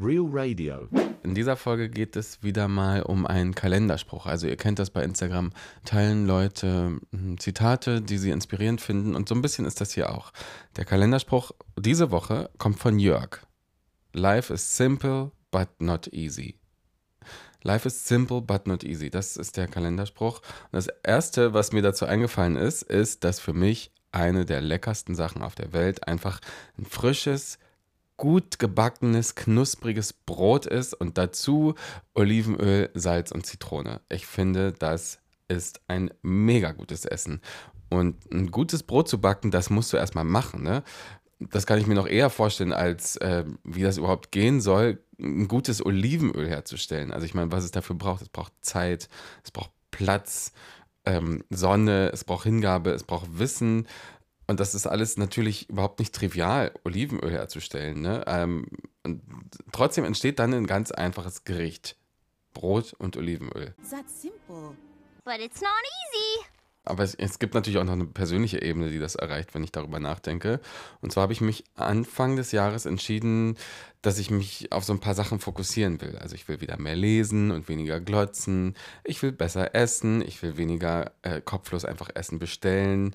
Real Radio. In dieser Folge geht es wieder mal um einen Kalenderspruch. Also ihr kennt das bei Instagram, teilen Leute hm, Zitate, die sie inspirierend finden und so ein bisschen ist das hier auch. Der Kalenderspruch diese Woche kommt von Jörg. Life is simple but not easy. Life is simple but not easy. Das ist der Kalenderspruch. Und das erste, was mir dazu eingefallen ist, ist, dass für mich eine der leckersten Sachen auf der Welt einfach ein frisches, gut gebackenes, knuspriges Brot ist und dazu Olivenöl, Salz und Zitrone. Ich finde, das ist ein mega gutes Essen. Und ein gutes Brot zu backen, das musst du erstmal machen. Ne? Das kann ich mir noch eher vorstellen, als äh, wie das überhaupt gehen soll, ein gutes Olivenöl herzustellen. Also ich meine, was es dafür braucht, es braucht Zeit, es braucht Platz, ähm, Sonne, es braucht Hingabe, es braucht Wissen. Und das ist alles natürlich überhaupt nicht trivial, Olivenöl herzustellen. Ne? Ähm, und trotzdem entsteht dann ein ganz einfaches Gericht. Brot und Olivenöl. That's simple. But it's not easy. Aber es, es, gibt natürlich auch noch eine persönliche Ebene, die das erreicht, wenn ich darüber nachdenke. Und zwar habe ich mich Anfang des Jahres entschieden, dass ich mich auf so ein paar Sachen fokussieren will. Also ich will wieder mehr lesen und weniger glotzen. Ich will besser essen. Ich will weniger äh, kopflos einfach Essen bestellen.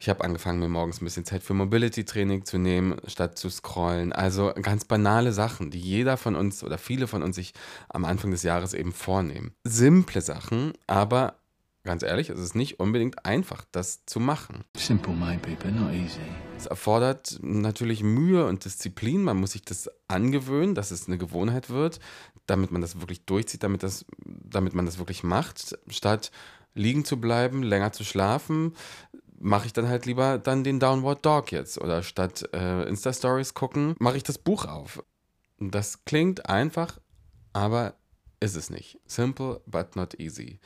Ich habe angefangen, mir morgens ein bisschen Zeit für Mobility-Training zu nehmen, statt zu scrollen. Also ganz banale Sachen, die jeder von uns oder viele von uns sich am Anfang des Jahres eben vornehmen. Simple Sachen, aber ganz ehrlich, es ist nicht unbedingt einfach, das zu machen. Simple be, but not easy. Es erfordert natürlich Mühe und Disziplin. Man muss sich das angewöhnen, dass es eine Gewohnheit wird, damit man das wirklich durchzieht, damit, das, damit man das wirklich macht, statt liegen zu bleiben, länger zu schlafen, mache ich dann halt lieber dann den Downward Dog jetzt. Oder statt äh, Insta-Stories gucken, mache ich das Buch auf. Das klingt einfach, aber ist es nicht. Simple but not easy.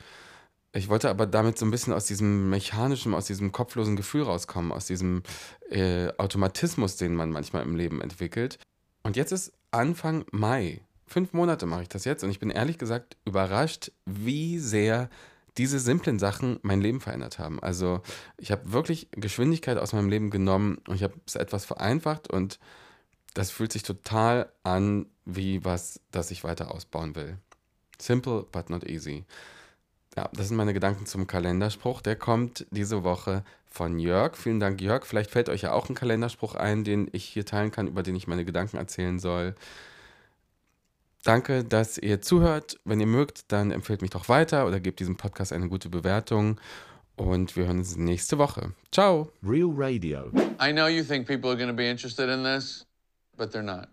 Ich wollte aber damit so ein bisschen aus diesem mechanischen, aus diesem kopflosen Gefühl rauskommen, aus diesem äh, Automatismus, den man manchmal im Leben entwickelt. Und jetzt ist Anfang Mai. Fünf Monate mache ich das jetzt und ich bin ehrlich gesagt überrascht, wie sehr diese simplen Sachen mein Leben verändert haben. Also ich habe wirklich Geschwindigkeit aus meinem Leben genommen und ich habe es etwas vereinfacht und das fühlt sich total an wie was, das ich weiter ausbauen will. Simple but not easy. Ja, das sind meine Gedanken zum Kalenderspruch. Der kommt diese Woche von Jörg. Vielen Dank, Jörg. Vielleicht fällt euch ja auch ein Kalenderspruch ein, den ich hier teilen kann, über den ich meine Gedanken erzählen soll. Danke, dass ihr zuhört. Wenn ihr mögt, dann empfehlt mich doch weiter oder gebt diesem Podcast eine gute Bewertung. Und wir hören uns nächste Woche. Ciao. Real Radio. I know you think people are going to be interested in this, but they're not.